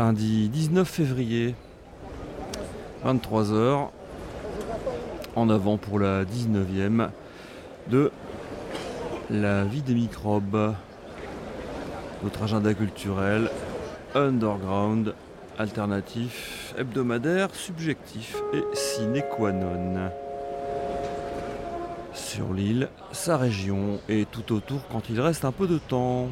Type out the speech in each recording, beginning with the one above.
lundi 19 février, 23h, en avant pour la 19e de la vie des microbes, notre agenda culturel, underground, alternatif, hebdomadaire, subjectif et sine qua non. Sur l'île, sa région et tout autour quand il reste un peu de temps.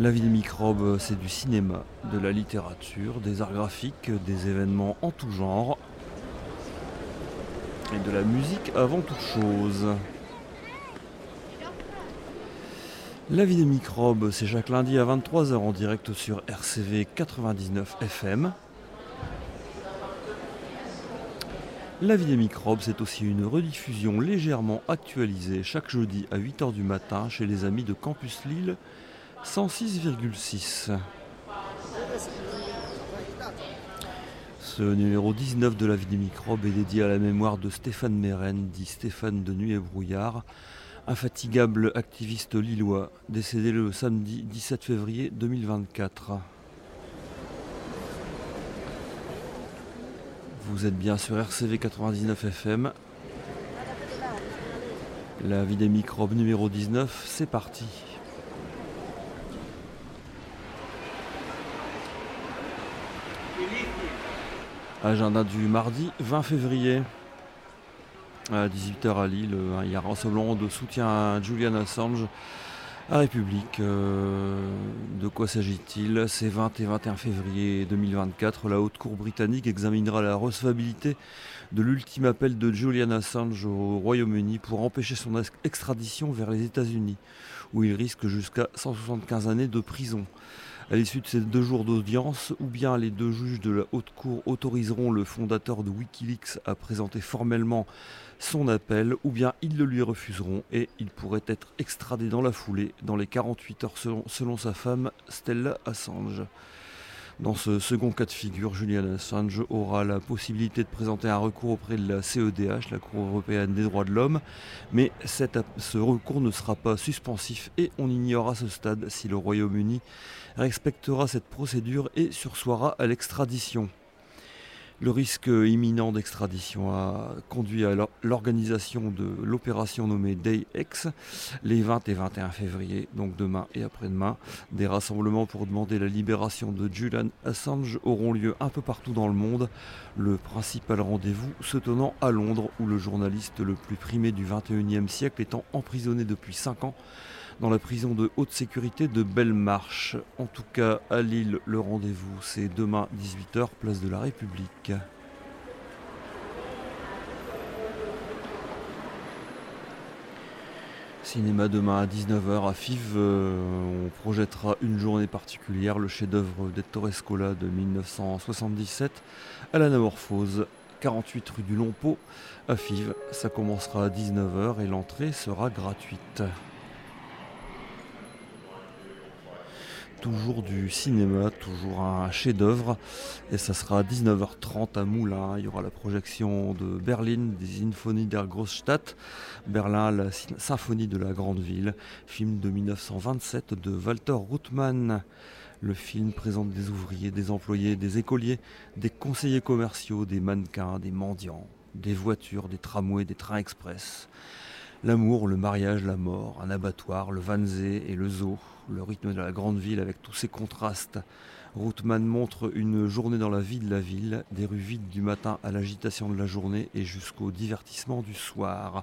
La vie des microbes, c'est du cinéma, de la littérature, des arts graphiques, des événements en tout genre et de la musique avant toute chose. La vie des microbes, c'est chaque lundi à 23h en direct sur RCV 99 FM. La vie des microbes, c'est aussi une rediffusion légèrement actualisée chaque jeudi à 8h du matin chez les amis de Campus Lille 106,6. Ce numéro 19 de la vie des microbes est dédié à la mémoire de Stéphane Meren, dit Stéphane de Nuit et Brouillard, infatigable activiste lillois, décédé le samedi 17 février 2024. Vous êtes bien sur RCV 99 FM. La vie des microbes numéro 19, c'est parti. Agenda du mardi 20 février à 18h à Lille. Il y a un rassemblement de soutien à Julian Assange à République. Euh, de quoi s'agit-il? Ces 20 et 21 février 2024, la Haute Cour britannique examinera la recevabilité de l'ultime appel de Julian Assange au Royaume-Uni pour empêcher son extradition vers les États-Unis, où il risque jusqu'à 175 années de prison. À l'issue de ces deux jours d'audience, ou bien les deux juges de la Haute Cour autoriseront le fondateur de Wikileaks à présenter formellement son appel, ou bien ils le lui refuseront et il pourrait être extradé dans la foulée, dans les 48 heures selon, selon sa femme Stella Assange. Dans ce second cas de figure, Julian Assange aura la possibilité de présenter un recours auprès de la CEDH, la Cour européenne des droits de l'homme, mais ce recours ne sera pas suspensif et on ignore à ce stade si le Royaume-Uni respectera cette procédure et sursoira à l'extradition. Le risque imminent d'extradition a conduit à l'organisation de l'opération nommée Day X les 20 et 21 février, donc demain et après-demain. Des rassemblements pour demander la libération de Julian Assange auront lieu un peu partout dans le monde. Le principal rendez-vous se tenant à Londres, où le journaliste le plus primé du 21e siècle étant emprisonné depuis 5 ans dans la prison de haute sécurité de Bellemarche. En tout cas, à Lille, le rendez-vous, c'est demain 18h, place de la République. Cinéma demain à 19h à Fives, euh, on projettera une journée particulière, le chef-d'œuvre d'Ettore Scola de 1977 à l'Anamorphose, 48 rue du Lompeau à Fives. Ça commencera à 19h et l'entrée sera gratuite. Toujours du cinéma, toujours un chef-d'œuvre. Et ça sera à 19h30 à Moulins. Il y aura la projection de Berlin, des Sinfonies der Großstadt. Berlin, la symphonie de la grande ville. Film de 1927 de Walter Ruttmann. Le film présente des ouvriers, des employés, des écoliers, des conseillers commerciaux, des mannequins, des mendiants, des voitures, des tramways, des trains express. L'amour, le mariage, la mort, un abattoir, le Wannsee et le zoo, le rythme de la grande ville avec tous ses contrastes. Routman montre une journée dans la vie de la ville, des rues vides du matin à l'agitation de la journée et jusqu'au divertissement du soir.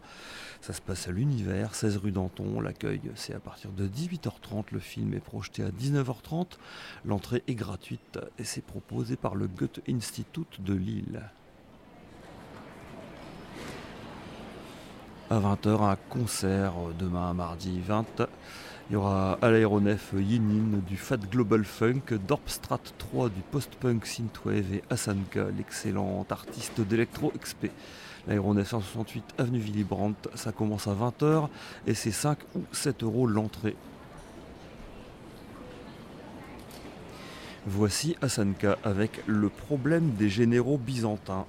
Ça se passe à l'univers, 16 rue Danton. L'accueil, c'est à partir de 18h30. Le film est projeté à 19h30. L'entrée est gratuite et c'est proposé par le Goethe Institut de Lille. à 20h un concert demain mardi 20. Il y aura à l'aéronef Yinin du Fat Global Funk, Dorpstrat 3 du post-punk synthwave et Asanka, l'excellent artiste d'électro XP. L'aéronef 168 avenue Willy Brandt, ça commence à 20h et c'est 5 ou 7 euros l'entrée. Voici Asanka avec le problème des généraux byzantins.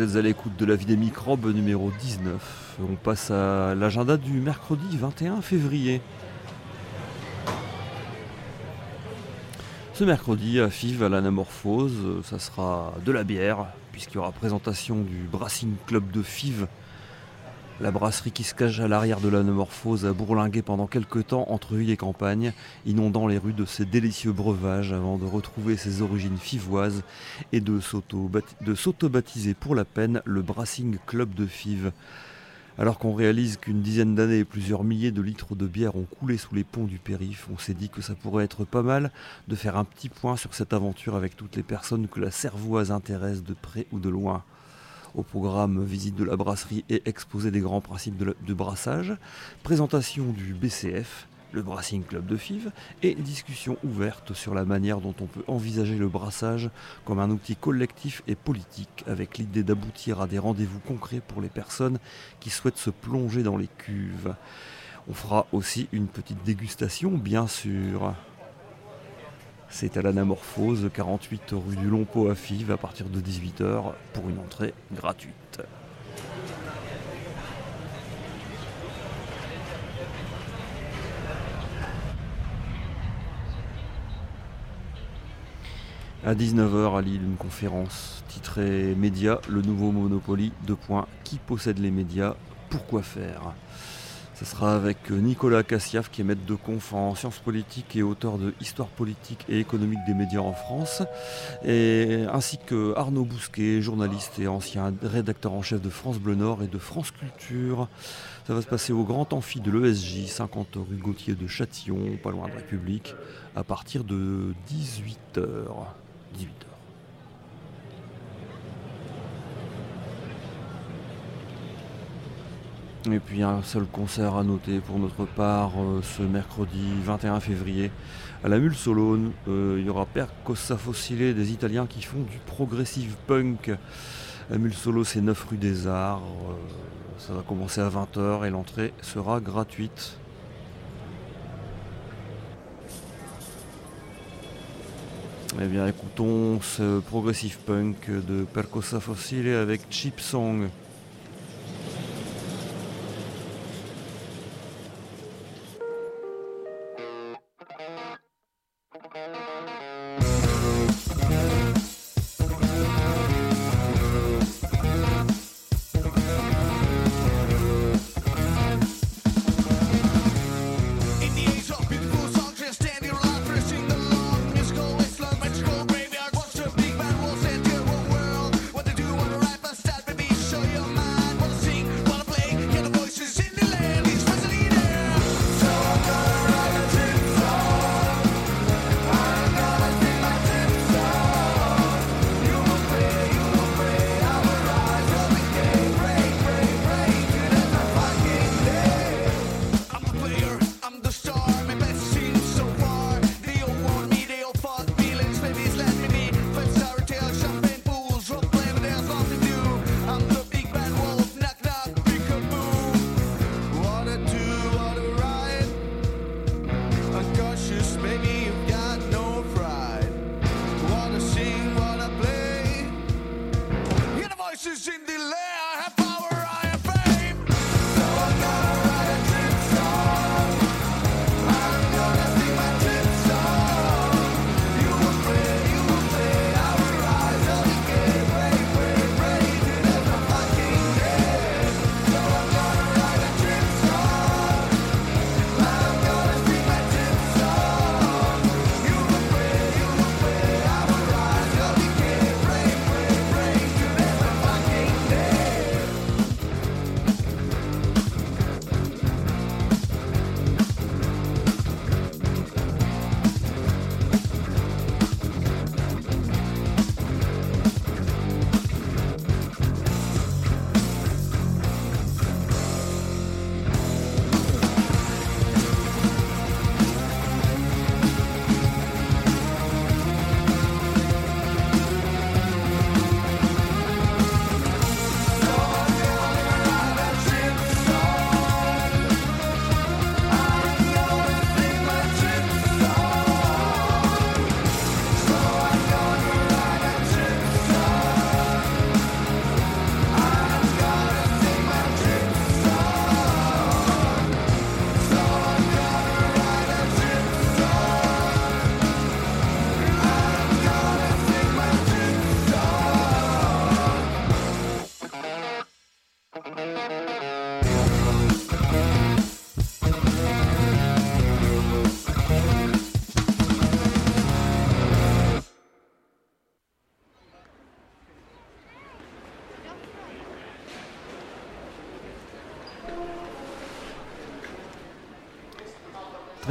Vous êtes à l'écoute de la vie des microbes numéro 19. On passe à l'agenda du mercredi 21 février. Ce mercredi à FIV à l'anamorphose, ça sera de la bière, puisqu'il y aura présentation du Brassing Club de FIV la brasserie qui se cache à l'arrière de l'anamorphose a bourlingué pendant quelques temps entre ville et campagne, inondant les rues de ses délicieux breuvages avant de retrouver ses origines fivoises et de s'auto-baptiser pour la peine le Brassing Club de Fives. Alors qu'on réalise qu'une dizaine d'années et plusieurs milliers de litres de bière ont coulé sous les ponts du périph', on s'est dit que ça pourrait être pas mal de faire un petit point sur cette aventure avec toutes les personnes que la cervoise intéresse de près ou de loin. Au programme, visite de la brasserie et exposé des grands principes de, brassage, présentation du BCF, le Brassing Club de Fives, et discussion ouverte sur la manière dont on peut envisager le brassage comme un outil collectif et politique, avec l'idée d'aboutir à des rendez-vous concrets pour les personnes qui souhaitent se plonger dans les cuves. On fera aussi une petite dégustation, bien sûr. C'est à l'anamorphose, 48 rue du Longpot à Fives, à partir de 18h, pour une entrée gratuite. À 19h à Lille, une conférence titrée Médias, le nouveau Monopoly, deux points, qui possède les médias, pourquoi faire? Ce sera avec Nicolas Cassiaf, qui est maître de conf en sciences politiques et auteur de Histoire politique et économique des médias en France, et, ainsi que Arnaud Bousquet, journaliste et ancien rédacteur en chef de France Bleu Nord et de France Culture. Ça va se passer au Grand Amphi de l'ESJ, 50 rue Gauthier de Châtillon, pas loin de République, à partir de 18h. 18h. Et puis un seul concert à noter pour notre part euh, ce mercredi 21 février à la Mule Solone. Euh, il y aura Per Cossa Fossile, des Italiens qui font du progressive punk. La Mule Solo c'est 9 rue des Arts. Euh, ça va commencer à 20h et l'entrée sera gratuite. Eh bien écoutons ce progressive punk de Percossa Fossile avec Chip Song.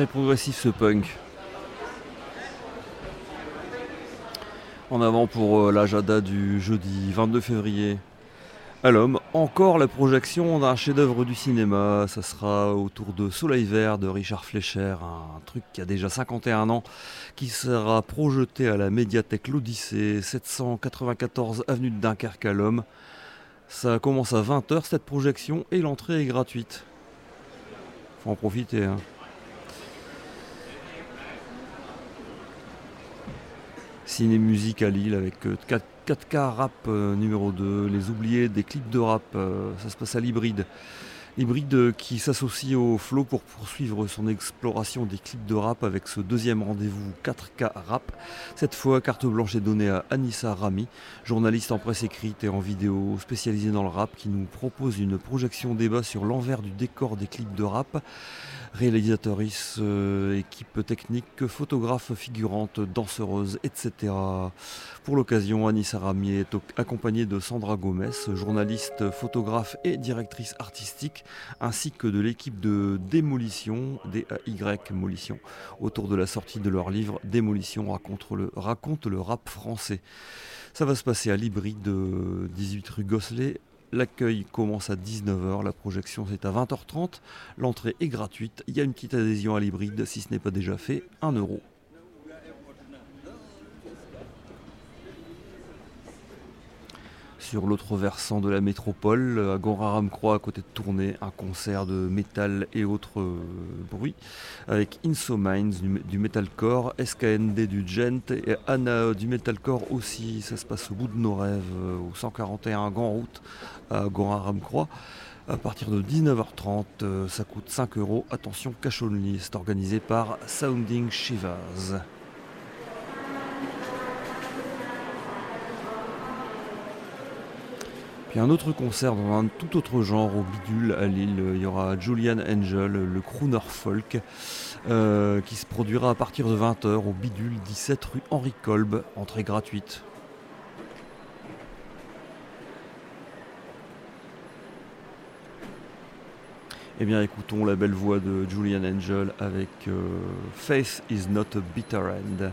Progressif ce punk. En avant pour euh, la Jada du jeudi 22 février. À l'homme, encore la projection d'un chef-d'œuvre du cinéma. Ça sera autour de Soleil Vert de Richard Fleischer, un truc qui a déjà 51 ans, qui sera projeté à la médiathèque L'Odyssée, 794 avenue de Dunkerque à l'homme. Ça commence à 20h cette projection et l'entrée est gratuite. Faut en profiter. Hein. Ciné-musique à Lille avec 4 euh, 4K rap euh, numéro 2, les oubliés des clips de rap, euh, ça se passe à l'hybride. Hybride qui s'associe au flow pour poursuivre son exploration des clips de rap avec ce deuxième rendez-vous 4K rap. Cette fois, carte blanche est donnée à Anissa Rami, journaliste en presse écrite et en vidéo spécialisée dans le rap, qui nous propose une projection débat sur l'envers du décor des clips de rap réalisatrice, euh, équipe technique, photographe, figurante, danseuse, etc. Pour l'occasion, Anissa Rami est accompagnée de Sandra Gomez, journaliste, photographe et directrice artistique, ainsi que de l'équipe de Démolition, DAY Molition, autour de la sortie de leur livre Démolition raconte le, rap français. Ça va se passer à l'hybride 18 rue Gosselet L'accueil commence à 19h, la projection c'est à 20h30, l'entrée est gratuite, il y a une petite adhésion à l'hybride si ce n'est pas déjà fait, 1 euro. Sur l'autre versant de la métropole, à Goraram-Croix, à côté de Tournai, un concert de métal et autres euh, bruits, avec Insomines du, du metalcore, SKND du gent et Anna du metalcore aussi. Ça se passe au bout de nos rêves, euh, au 141 Grand Route, à Goraram-Croix. À partir de 19h30, euh, ça coûte 5 euros. Attention, cash. C'est organisé par Sounding Shivers. Puis un autre concert dans un tout autre genre au Bidule à Lille. Il y aura Julian Angel, le crooner folk, euh, qui se produira à partir de 20h au Bidule 17 rue Henri Kolb, entrée gratuite. Eh bien écoutons la belle voix de Julian Angel avec euh, Faith is not a bitter end.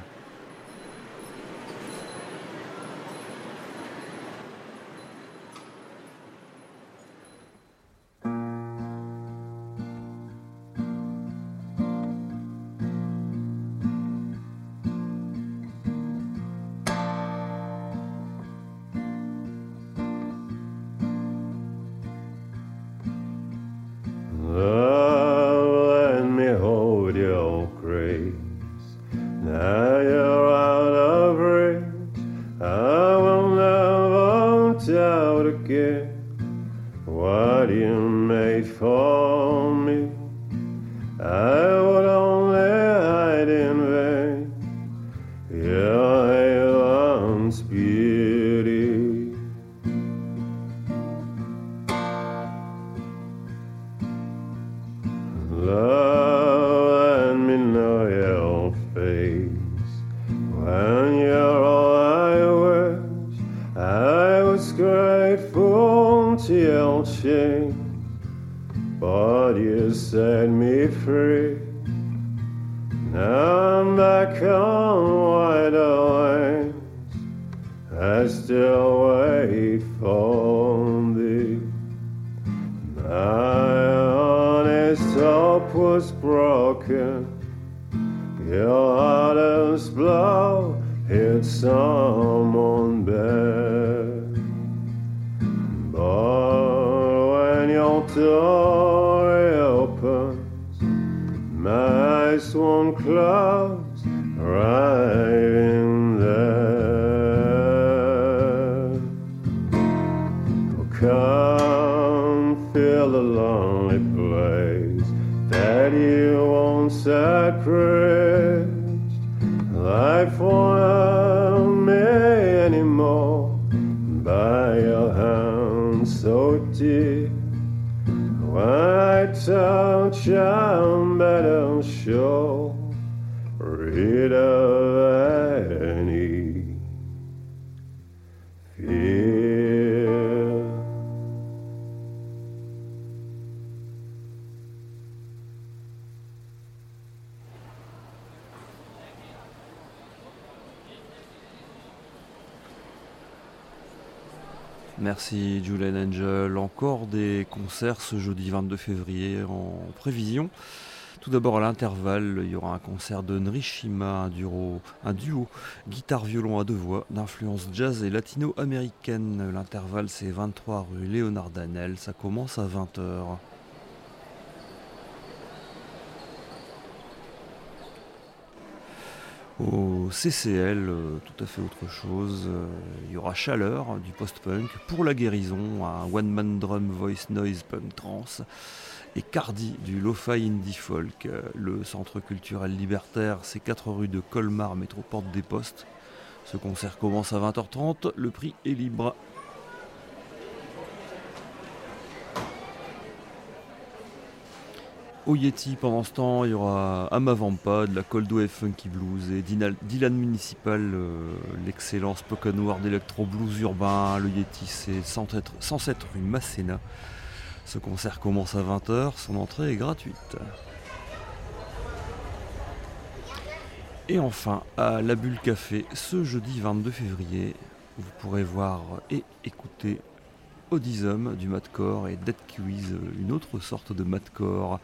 so deep. why touch, I'm better show. Read up. Merci Julian Angel. Encore des concerts ce jeudi 22 février en prévision. Tout d'abord à l'intervalle, il y aura un concert de Nrishima, un duo, un duo guitare-violon à deux voix d'influence jazz et latino-américaine. L'intervalle c'est 23 rue Léonard Danel, ça commence à 20h. Au CCL, euh, tout à fait autre chose, euh, il y aura Chaleur du post-punk pour la guérison, un one-man drum voice noise punk trance et Cardi du Lo-Fi Indie Folk. Euh, le centre culturel libertaire, c'est 4 rue de Colmar, métro Porte des Postes. Ce concert commence à 20h30, le prix est libre. Au Yeti, pendant ce temps, il y aura Amavampa, de la Cold Wave Funky Blues et Dylan Municipal, euh, l'excellent spoken word électro blues urbain. Le Yeti, c'est 107 rue Masséna. Ce concert commence à 20h, son entrée est gratuite. Et enfin, à La Bulle Café, ce jeudi 22 février, vous pourrez voir et écouter Odysum du Madcore et Dead Kiwis, une autre sorte de Madcore.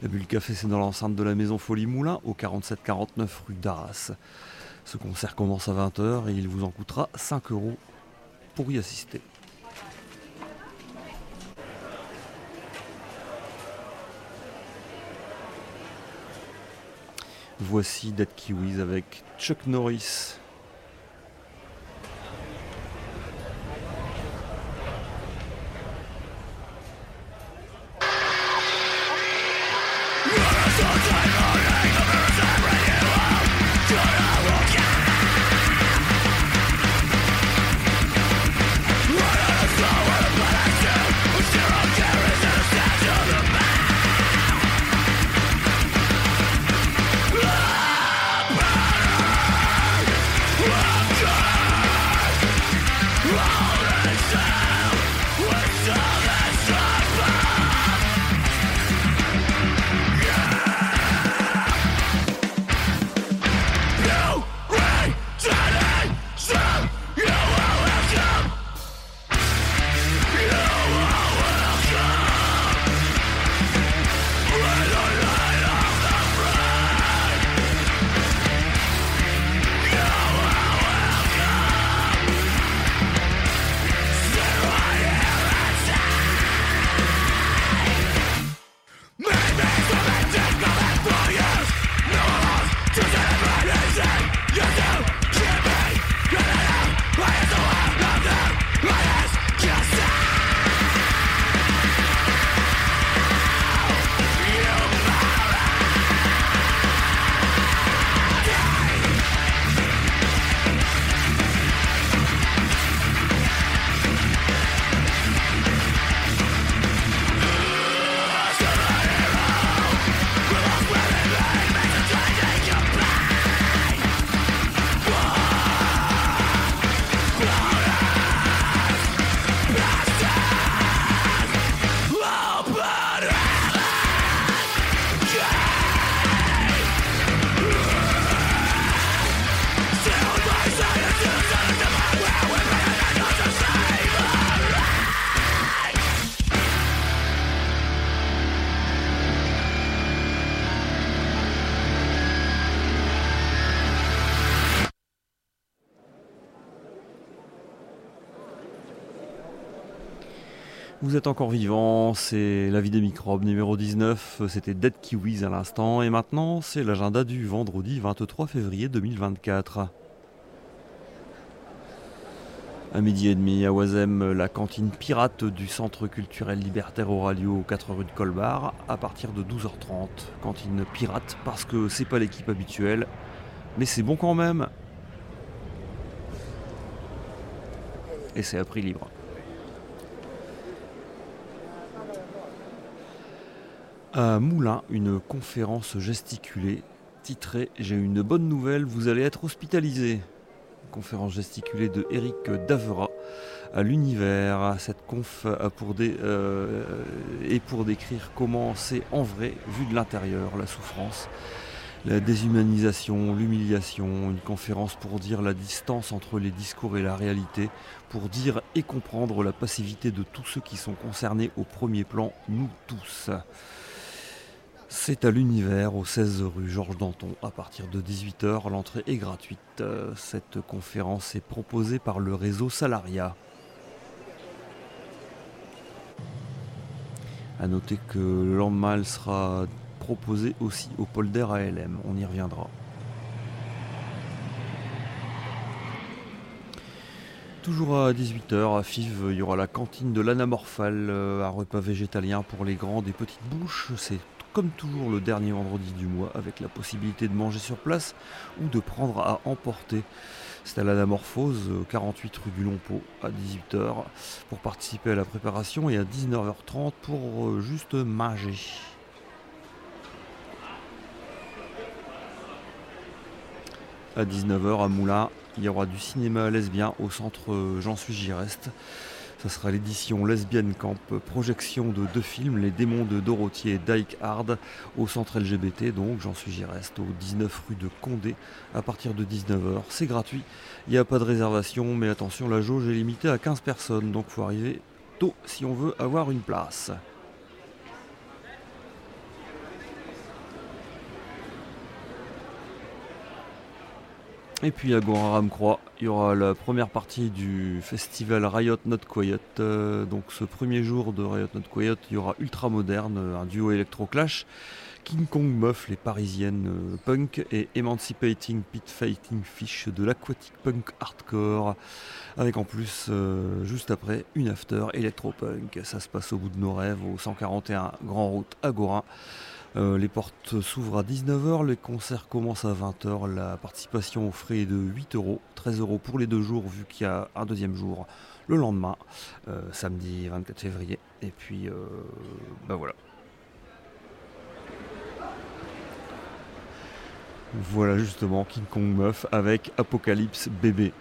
La Bulle Café, c'est dans l'enceinte de la maison Folie Moulin, au 47-49 rue d'Arras. Ce concert commence à 20h et il vous en coûtera 5 euros pour y assister. Voici Dead Kiwis avec Chuck Norris. Encore vivant, c'est La vie des microbes numéro 19, c'était Dead Kiwis à l'instant, et maintenant c'est l'agenda du vendredi 23 février 2024. À midi et demi à Oisem, la cantine pirate du centre culturel libertaire Auralio, 4 rue de Colbar, à partir de 12h30. Cantine pirate parce que c'est pas l'équipe habituelle, mais c'est bon quand même. Et c'est à prix libre. À Moulin, une conférence gesticulée titrée J'ai une bonne nouvelle, vous allez être hospitalisé. Conférence gesticulée de Eric Davera à l'univers. Cette conf pour euh, est pour décrire comment c'est en vrai, vu de l'intérieur, la souffrance. la déshumanisation, l'humiliation, une conférence pour dire la distance entre les discours et la réalité, pour dire et comprendre la passivité de tous ceux qui sont concernés au premier plan, nous tous. C'est à l'univers, au 16 rue Georges Danton, à partir de 18h. L'entrée est gratuite. Cette conférence est proposée par le réseau Salaria. A noter que le lendemain, sera proposée aussi au polder ALM. On y reviendra. Toujours à 18h, à Fives, il y aura la cantine de l'anamorphale, un repas végétalien pour les grandes et petites bouches. Comme toujours le dernier vendredi du mois, avec la possibilité de manger sur place ou de prendre à emporter. C'est à l'anamorphose, 48 rue du Longpot, à 18h, pour participer à la préparation et à 19h30 pour euh, juste manger. À 19h à Moulin, il y aura du cinéma lesbien au centre euh, J'en suis j'y reste. Ce sera l'édition Lesbian Camp, projection de deux films, Les démons de Dorothy et Dyke Hard, au centre LGBT, donc j'en suis j'y reste, au 19 rue de Condé, à partir de 19h. C'est gratuit, il n'y a pas de réservation, mais attention, la jauge est limitée à 15 personnes, donc il faut arriver tôt si on veut avoir une place. Et puis à Goraram-Croix, il y aura la première partie du festival Riot Not Quiet. Euh, donc ce premier jour de Riot Not Quiet, il y aura Ultra Moderne, un duo électro-clash. King Kong Muff, les parisiennes euh, punk, et Emancipating Pit Fighting Fish de l'aquatic punk hardcore, avec en plus, euh, juste après, une after électro-punk. Ça se passe au bout de nos rêves, au 141 Grand Route Agora. Euh, les portes s'ouvrent à 19h, les concerts commencent à 20h, la participation aux frais est de 8 euros, 13 euros pour les deux jours vu qu'il y a un deuxième jour le lendemain, euh, samedi 24 février. Et puis, ben voilà. Voilà justement King Kong Meuf avec Apocalypse Bébé.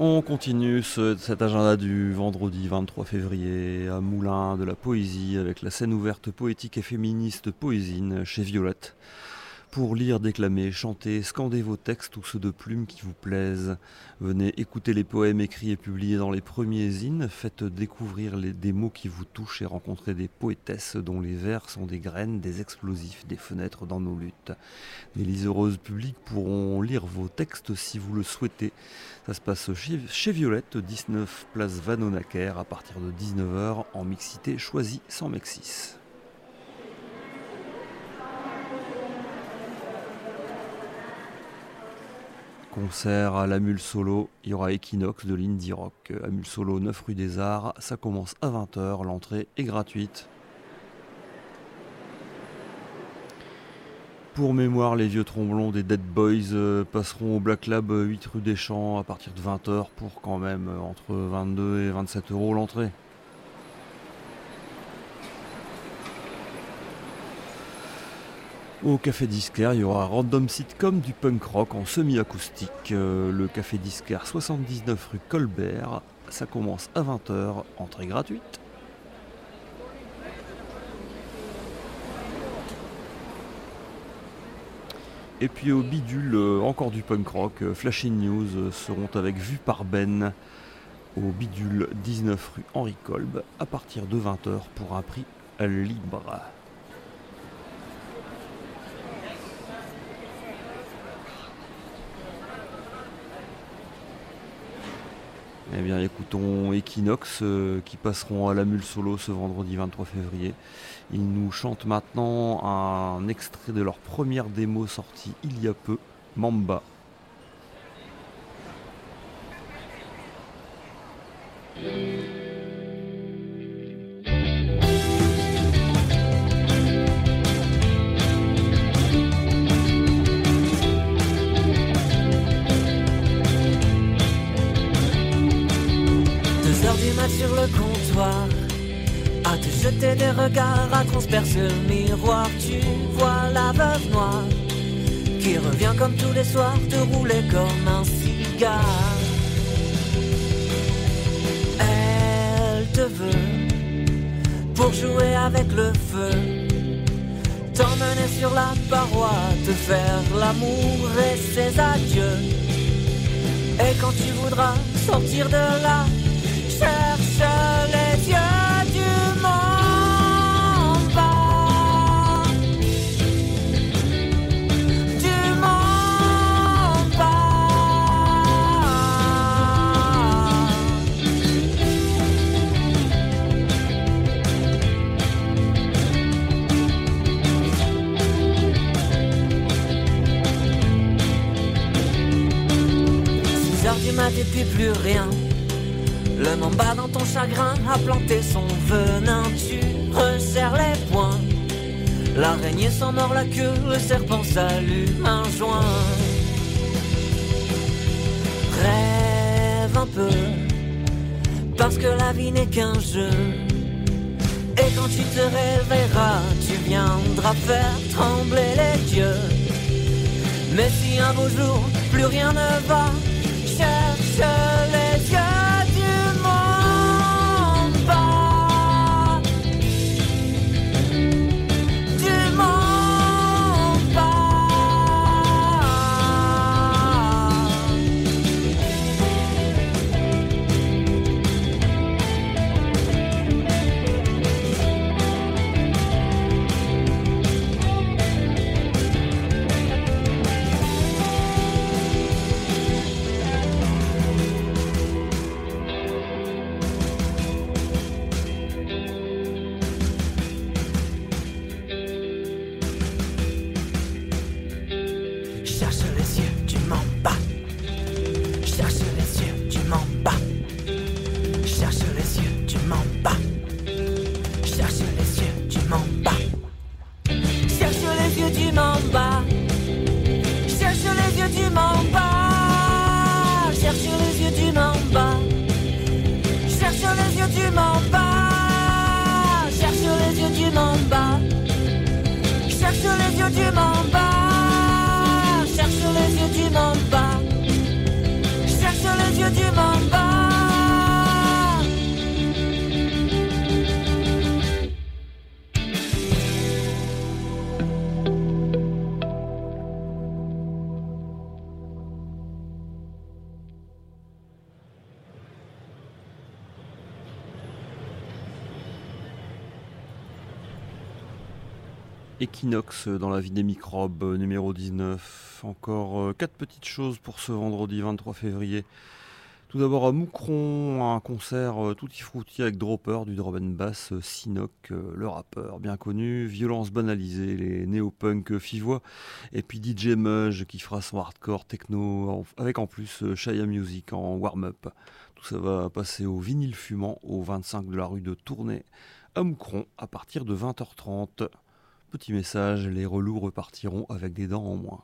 On continue cet agenda du vendredi 23 février à Moulin de la Poésie avec la scène ouverte poétique et féministe Poésine chez Violette pour lire, déclamer, chanter, scander vos textes ou ceux de plumes qui vous plaisent. Venez écouter les poèmes écrits et publiés dans les premiers zines, faites découvrir des mots qui vous touchent et rencontrez des poétesses dont les vers sont des graines, des explosifs, des fenêtres dans nos luttes. Les liseuses publiques pourront lire vos textes si vous le souhaitez. Ça se passe chez, Violette, 19 place Vanonaker, à partir de 19h en mixité choisie sans Mexis. Concert à la Mule Solo. Il y aura Equinox de l'Indie Rock à Solo, 9 rue des Arts. Ça commence à 20h. L'entrée est gratuite. Pour mémoire, les vieux tromblons des Dead Boys euh, passeront au Black Lab 8 rue des Champs à partir de 20h pour quand même euh, entre 22 et 27 euros l'entrée. Au Café Disquaire, il y aura Random Sitcom du punk rock en semi-acoustique. Euh, le Café Disquaire 79 rue Colbert. Ça commence à 20h, entrée gratuite. Et puis au bidule, euh, encore du punk rock, euh, Flashing News seront avec Vue par Ben au bidule 19 rue Henri Kolb à partir de 20h pour un prix libre. Eh bien, écoutons Equinox euh, qui passeront à la Mule Solo ce vendredi 23 février. Ils nous chantent maintenant un extrait de leur première démo sortie il y a peu, Mamba. des le miroir. Tu vois la veuve noire qui revient comme tous les soirs te rouler comme un cigare. Elle te veut pour jouer avec le feu. T'emmener sur la paroi, te faire l'amour et ses adieux. Et quand tu voudras sortir de là, et puis plus rien. Le mamba dans ton chagrin a planté son venin, tu resserres les poings. L'araignée s'en mord la queue, le serpent s'allume un joint. Rêve un peu, parce que la vie n'est qu'un jeu. Et quand tu te réveilleras, tu viendras faire trembler les dieux. Mais si un beau jour, plus rien ne va, cherche les Equinox dans la vie des microbes numéro 19. Encore euh, quatre petites choses pour ce vendredi 23 février. Tout d'abord à Moucron, un concert tout euh, tutti frutti avec Dropper du drum and bass euh, Sinoc, euh, le rappeur bien connu, violence banalisée, les néo-punk fivois, et puis DJ Mudge qui fera son hardcore techno avec en plus Shaya Music en warm-up. Tout ça va passer au vinyle fumant au 25 de la rue de Tournai à Moucron à partir de 20h30. Petit message, les relous repartiront avec des dents en moins.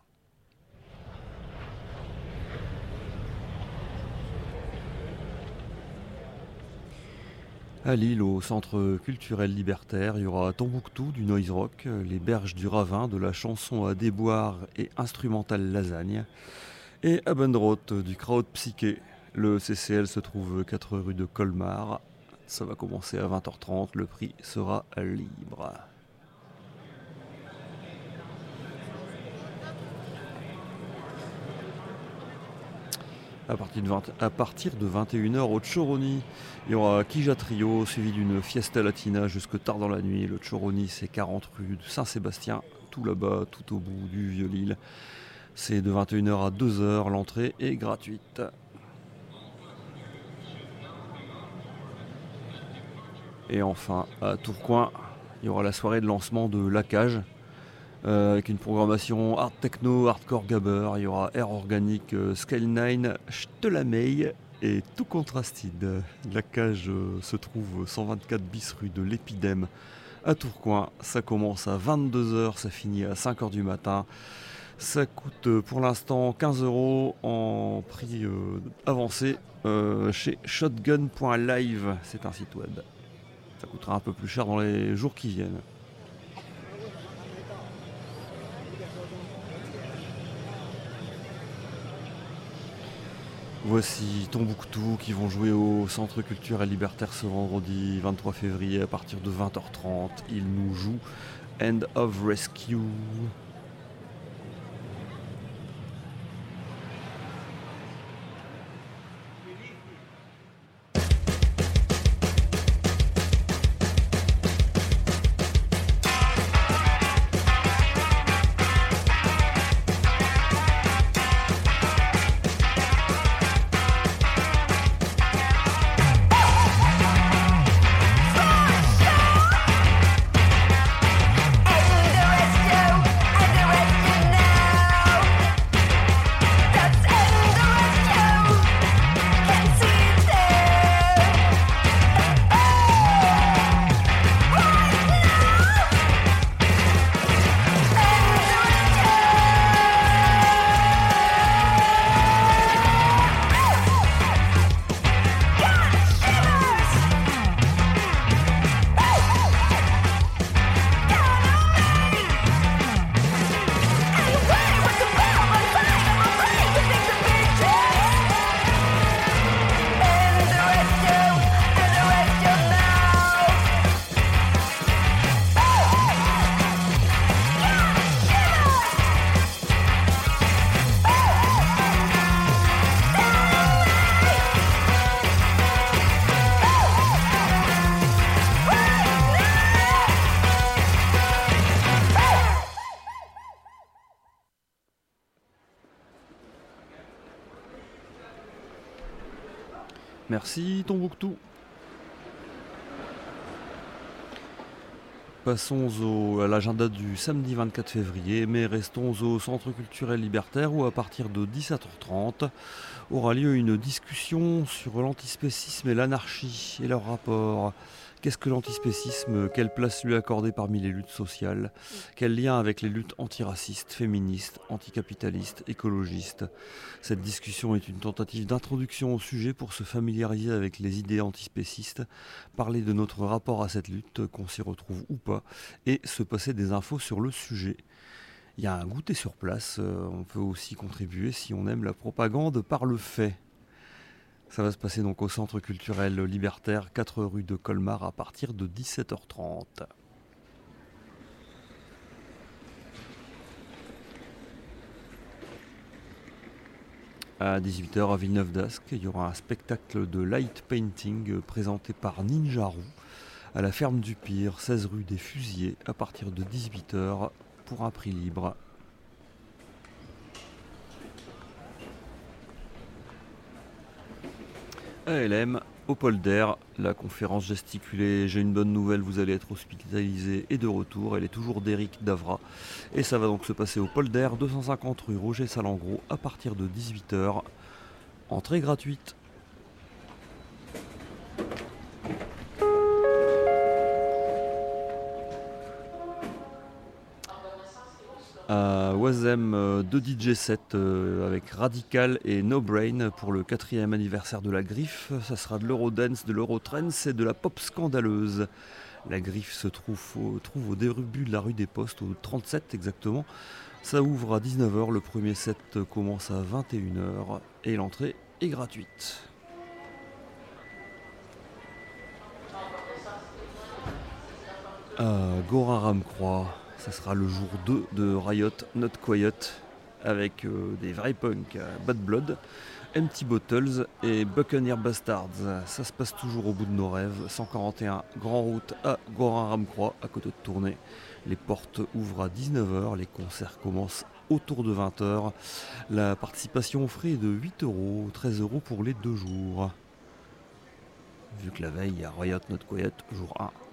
À Lille, au centre culturel libertaire, il y aura Tombouctou du noise rock, les berges du ravin, de la chanson à déboire et instrumentale lasagne, et Abendroth du crowd psyché. Le CCL se trouve 4 rue de Colmar. Ça va commencer à 20h30, le prix sera libre. À partir de, à partir de 21h au Choroni. Il y aura Kija Trio suivi d'une fiesta latina jusque tard dans la nuit. Le Choroni, c'est 40 rue de Saint-Sébastien, tout là-bas, tout au bout du Vieux-Lille. C'est de 21h à 2h, l'entrée est gratuite. Et enfin, à Tourcoing, il y aura la soirée de lancement de La Cage, euh, avec une programmation art techno, hardcore gabber. Il y aura Air Organique, euh, Scale 9, Stelameille et tout contrasted. La cage euh, se trouve 124 bis rue de l'Épidème à Tourcoing. Ça commence à 22h, ça finit à 5h du matin. Ça coûte pour l'instant 15 euros en prix avancé chez shotgun.live, c'est un site web. Ça coûtera un peu plus cher dans les jours qui viennent. Voici Tombouctou qui vont jouer au Centre culturel libertaire ce vendredi 23 février à partir de 20h30. Ils nous jouent End of Rescue. Merci Tombouctou. Passons à l'agenda du samedi 24 février, mais restons au Centre culturel libertaire où à partir de 17h30 aura lieu une discussion sur l'antispécisme et l'anarchie et leur rapport. Qu'est-ce que l'antispécisme Quelle place lui accorder parmi les luttes sociales Quel lien avec les luttes antiracistes, féministes, anticapitalistes, écologistes? Cette discussion est une tentative d'introduction au sujet pour se familiariser avec les idées antispécistes, parler de notre rapport à cette lutte, qu'on s'y retrouve ou pas, et se passer des infos sur le sujet. Il y a un goûter sur place, euh, on peut aussi contribuer si on aime la propagande par le fait. Ça va se passer donc au Centre culturel libertaire, 4 rue de Colmar, à partir de 17h30. À 18h à Villeneuve d'Ascq, il y aura un spectacle de light painting présenté par Ninja Roux à la ferme du Pire, 16 rue des Fusillés, à partir de 18h pour un prix libre. ALM au polder, la conférence gesticulée J'ai une bonne nouvelle, vous allez être hospitalisé et de retour. Elle est toujours d'Eric Davra. Et ça va donc se passer au polder, 250 rue Roger Salengro, à partir de 18h. Entrée gratuite. À Wazem euh, deux DJ sets euh, avec Radical et No Brain pour le quatrième anniversaire de la Griffe. Ça sera de l'Eurodance, de l'Eurotrance et de la pop scandaleuse. La Griffe se trouve au, début de la rue des Postes, au 37 exactement. Ça ouvre à 19h, le premier set commence à 21h et l'entrée est gratuite. Goraram Croix, ça sera le jour 2 de Riot Not Quiet avec euh, des vrais punks Bad Blood, Empty Bottles et Buccaneer Bastards. Ça se passe toujours au bout de nos rêves. 141 Grand Route à Gorin-Ramcroix, à côté de Tournai. Les portes ouvrent à 19h, les concerts commencent autour de 20h. La participation au frais est de 8 euros, 13 euros pour les deux jours. Vu que la veille, il y a Riot Not Quiet, jour 1.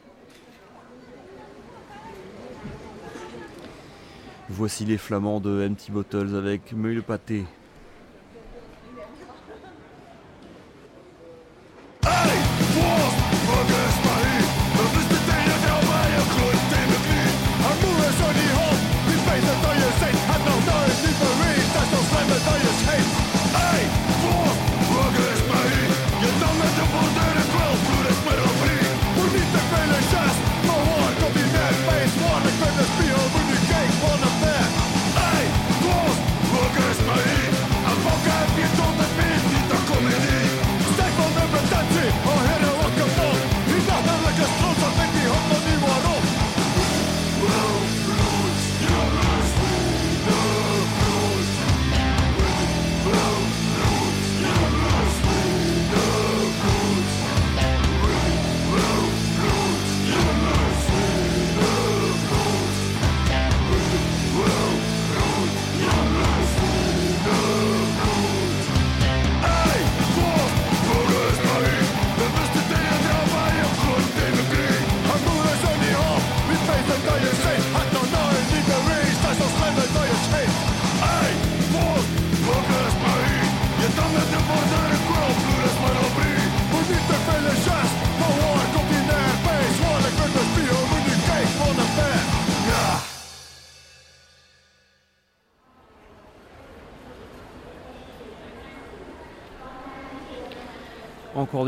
Voici les flamands de Empty Bottles avec Meule Pâté,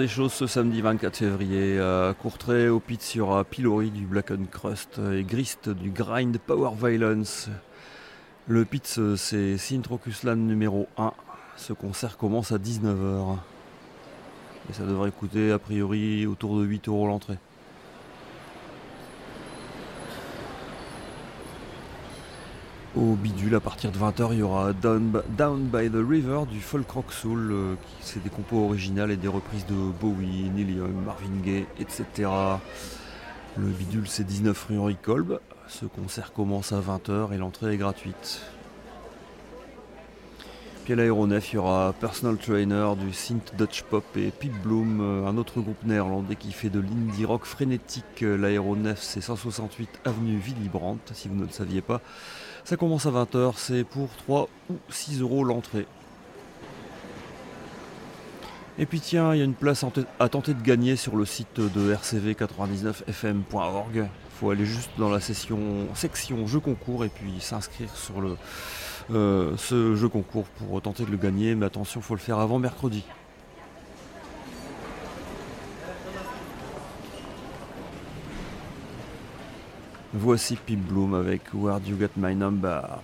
des choses ce samedi 24 février. À Courtrai, au pit sur Pilori du Black and Crust et Grist du Grind Power Violence. Le pit c'est Sintrocuslan numéro 1. Ce concert commence à 19h. Et ça devrait coûter a priori autour de 8 euros l'entrée. Au bidule, à partir de 20h, il y aura Down, by the River du folk rock soul, euh, c'est des compos originales et des reprises de Bowie, Neil Marvin Gaye, etc. Le bidule, c'est 19 rue Henri Kolb. Ce concert commence à 20h et l'entrée est gratuite. Puis à l'aéronef, il y aura Personal Trainer du synth Dutch Pop et Pete Bloom, euh, un autre groupe néerlandais qui fait de l'indie rock frénétique. L'aéronef, c'est 168 avenue Willy Brandt, si vous ne le saviez pas. Ça commence à 20h, c'est pour 3 ou 6 euros l'entrée. Et puis tiens, il y a une place à tenter de gagner sur le site de rcv99fm.org. Il faut aller juste dans la section jeu concours et puis s'inscrire sur euh, ce jeu concours pour tenter de le gagner. Mais attention, il faut le faire avant mercredi. Voici Pip Bloom avec Where You Get My Number.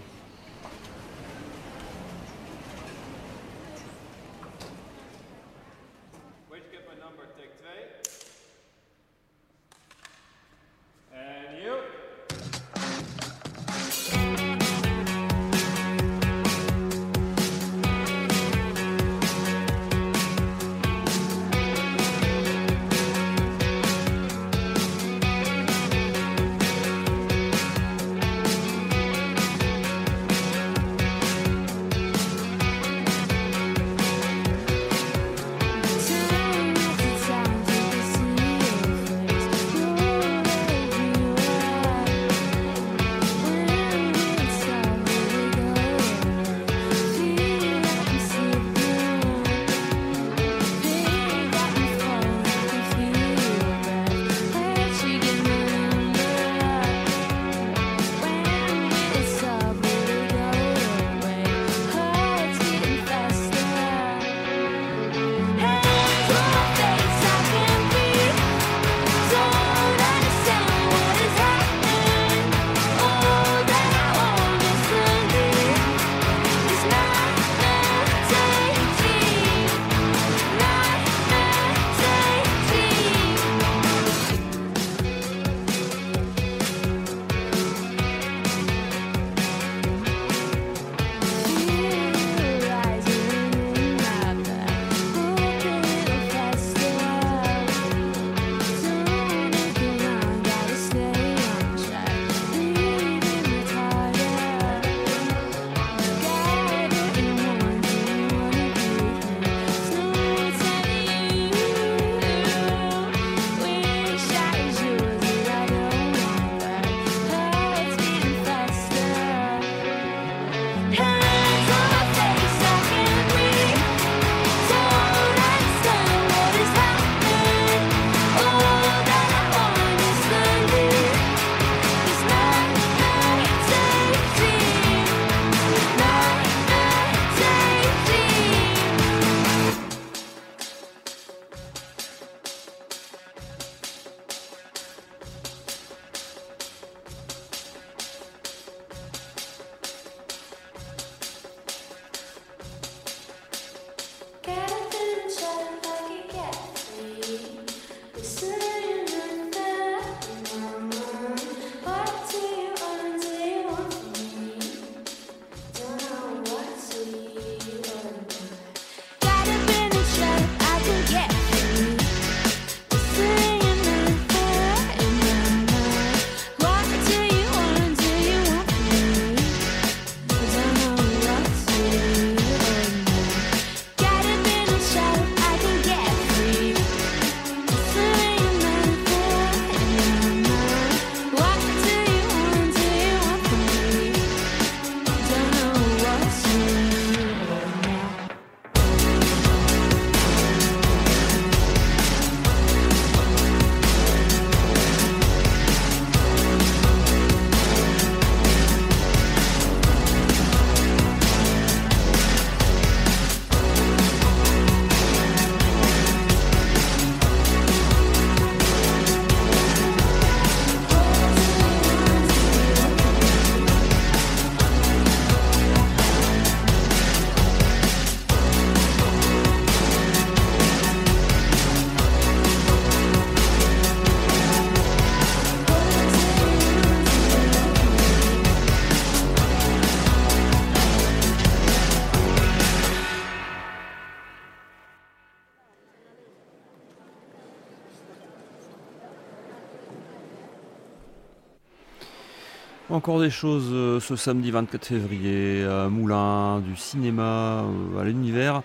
Des choses euh, ce samedi 24 février à Moulin, du cinéma euh, à l'univers.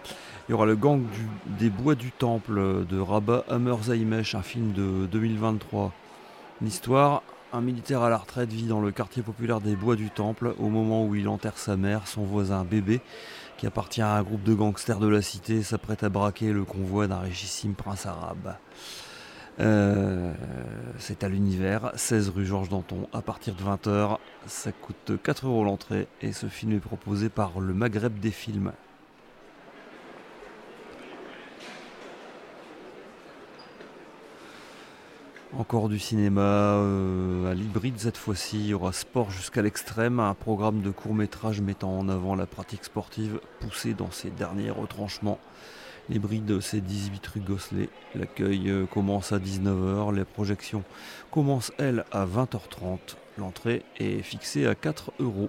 Il y aura le gang des bois du temple de Rabat Hammer un film de 2023. L'histoire, un militaire à la retraite vit dans le quartier populaire des bois du temple au moment où il enterre sa mère, son voisin bébé, qui appartient à un groupe de gangsters de la cité, s'apprête à braquer le convoi d'un richissime prince arabe. Euh, c'est à l'univers, 16 rue Georges Danton, à partir de 20h. Ça coûte 4 euros l'entrée et ce film est proposé par le Maghreb des films. Encore du cinéma euh, à l'hybride cette fois-ci. Il y aura Sport jusqu'à l'extrême, un programme de court métrage mettant en avant la pratique sportive poussée dans ses derniers retranchements. L'hybride, c'est 18 rue Gosselet. L'accueil euh, commence à 19h. Les projections commencent, elles, à 20h30. L'entrée est fixée à 4 euros.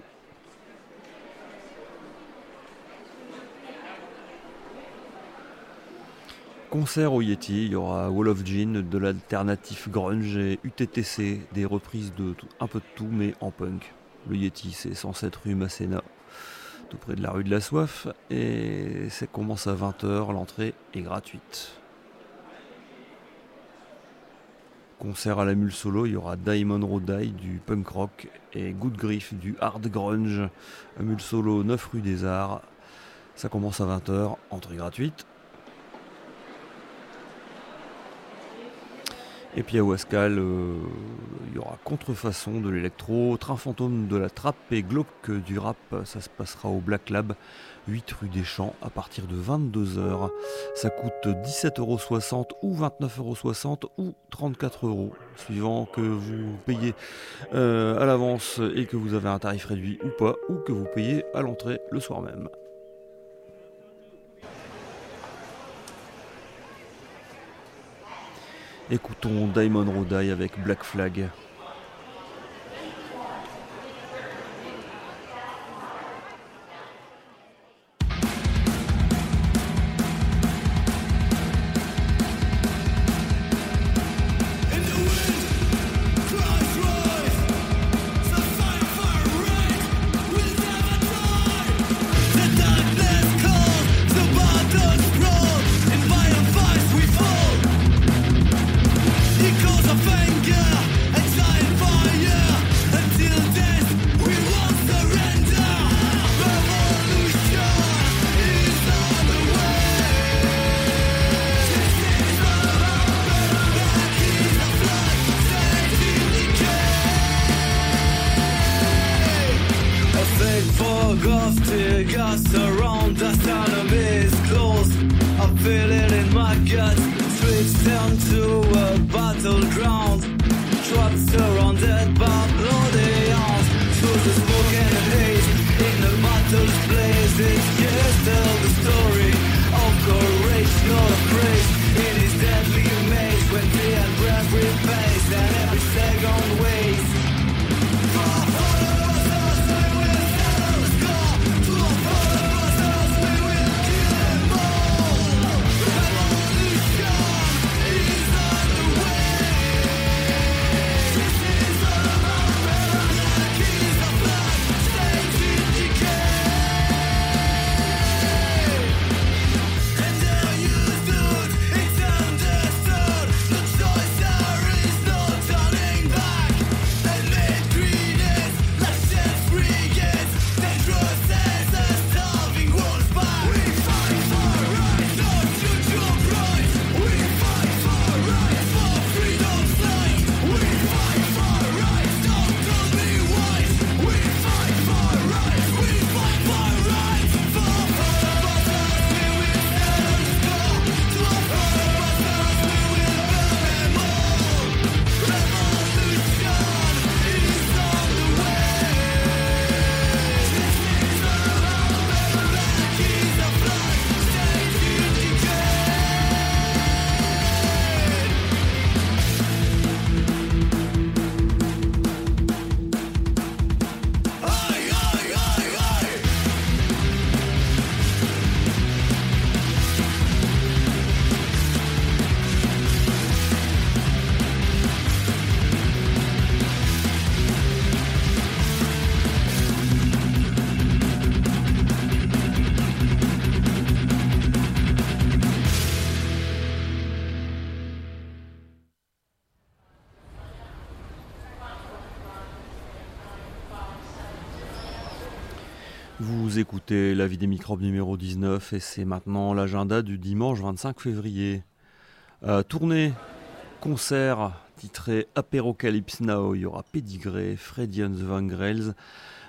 Concert au Yeti, il y aura Wall of Gin, de l'alternative grunge et UTTC, des reprises de un peu de tout mais en punk. Le Yeti, c'est 107 rue Masséna tout près de la rue de la Soif. Et ça commence à 20h, l'entrée est gratuite. Concert à la mule solo, il y aura Diamond Road du punk rock et Good Grief du hard grunge. Un mule solo 9 rue des Arts. Ça commence à 20h, entrée gratuite. Et puis à Ouascal, euh, il y aura contrefaçon de l'électro, train fantôme de la trappe et glauque du rap. Ça se passera au Black Lab, 8 rue des Champs, à partir de 22h. Ça coûte 17,60€ ou 29,60€ ou 34€, suivant que vous payez euh, à l'avance et que vous avez un tarif réduit ou pas, ou que vous payez à l'entrée le soir même. Écoutons Diamond Rodai avec Black Flag. Écoutez La vie des microbes numéro 19 et c'est maintenant l'agenda du dimanche 25 février. Euh, tournée, concert titré Apérocalypse Now, il y aura Pedigree, Freddy and the Van Grails,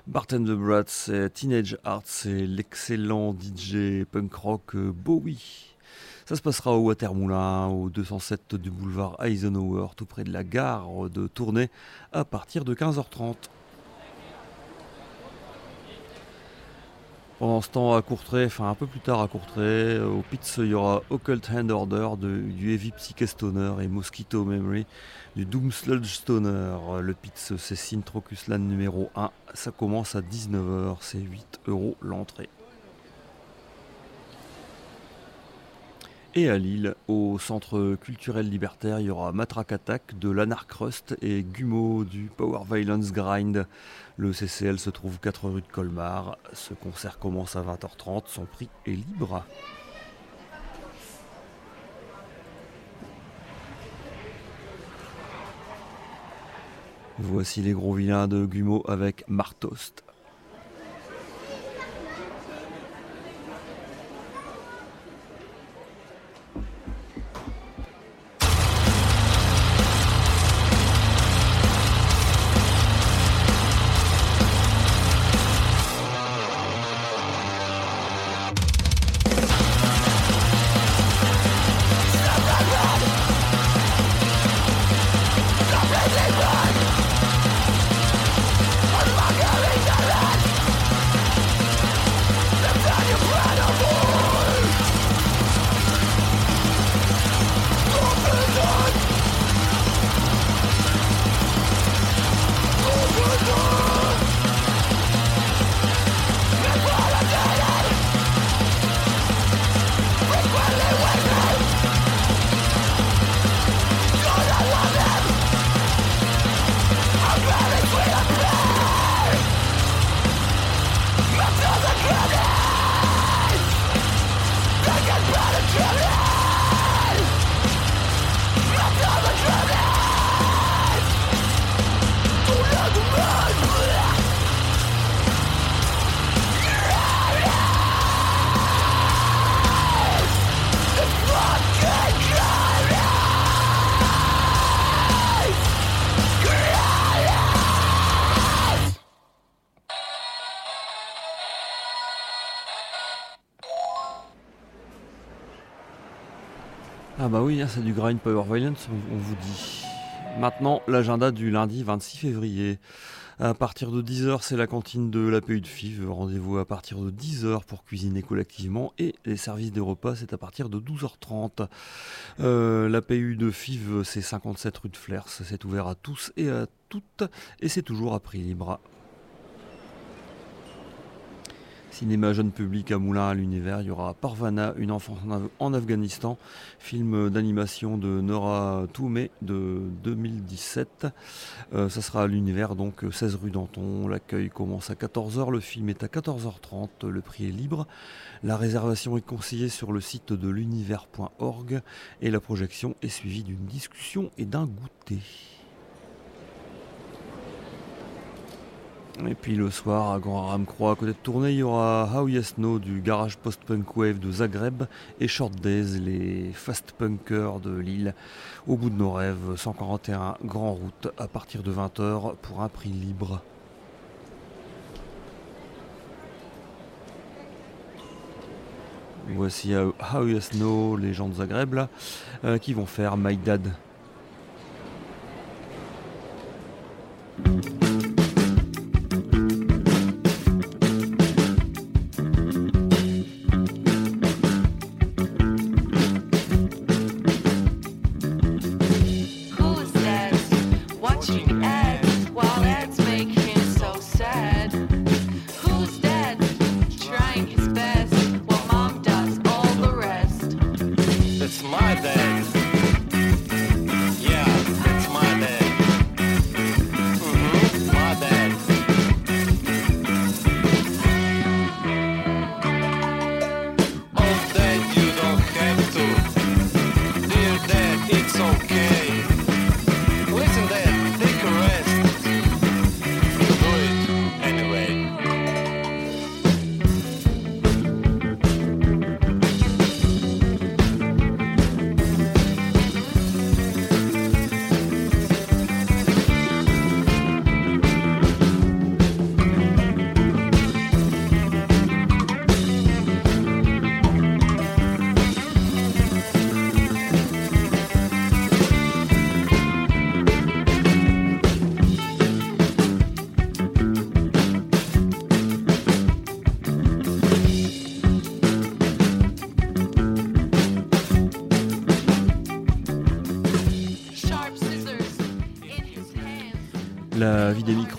Bart and the Brats, Teenage Arts et l'excellent DJ punk rock euh, Bowie. Ça se passera au Watermoulin, au 207 du boulevard Eisenhower, tout près de la gare de Tournai, à partir de 15h30. Pendant ce temps, à Courtrai, enfin un peu plus tard à Courtrai, euh, au Pitts, il y aura Occult Hand Order du Heavy Psyche Stoner et Mosquito Memory du Doom Sludge Stoner. Le Pitts, c'est Syntrocus Land numéro 1. Ça commence à 19h, c'est 8 euros l'entrée. Et à Lille, au centre culturel libertaire, il y aura Matraque Attack de l'Anarcrust et Gumo du Power Violence Grind. Le CCL se trouve 4 rue de Colmar. Ce concert commence à 20h30, son prix est libre. Voici les gros vilains de Gumo avec Martost. Power violence, on, vous dit. Maintenant, l'agenda du lundi 26 février. À partir de 10h, c'est la cantine de la l'APU de FIV. Rendez-vous à partir de 10h pour cuisiner collectivement. Et les services des repas, c'est à partir de 12h30. Euh, L'APU de FIV, c'est 57 rue de Flers. C'est ouvert à tous et à toutes. Et c'est toujours à prix libre. Cinéma jeune public à Moulin à l'univers, il y aura Parvana, une enfance en Afghanistan, film d'animation de Nora Toumé de 2017. Euh, ça sera à l'univers, donc 16 rue Danton. L'accueil commence à 14h, le film est à 14h30, le prix est libre. La réservation est conseillée sur le site de l'univers.org et la projection est suivie d'une discussion et d'un goûter. Et puis le soir, à Grand Ramcroix, à côté de Tournai, il y aura How Yes No du garage post-punk wave de Zagreb et Short Days, les fast punkers de Lille. Au bout de nos rêves, 141 Grand Route à partir de 20h pour un prix libre. Voici How Yes No, les gens de Zagreb là, euh, qui vont faire My Dad.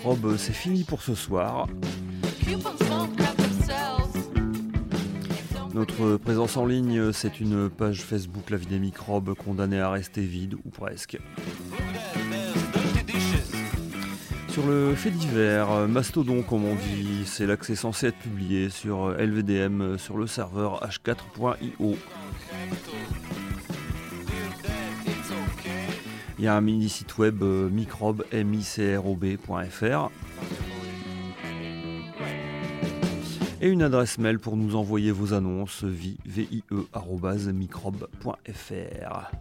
Microbes, c'est fini pour ce soir. Notre présence en ligne, c'est une page Facebook La vie des microbes condamnée à rester vide ou presque. Sur le fait divers, Mastodon comme on dit, c'est c'est censé être publié sur LVDM sur le serveur h4.io. Il y a un mini site web euh, microbe et une adresse mail pour nous envoyer vos annonces vie.microbe.fr.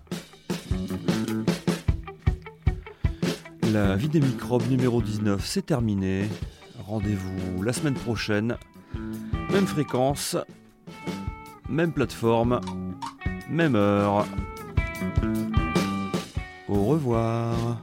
La vie des microbes numéro 19, c'est terminé. Rendez-vous la semaine prochaine. Même fréquence, même plateforme, même heure. Au revoir.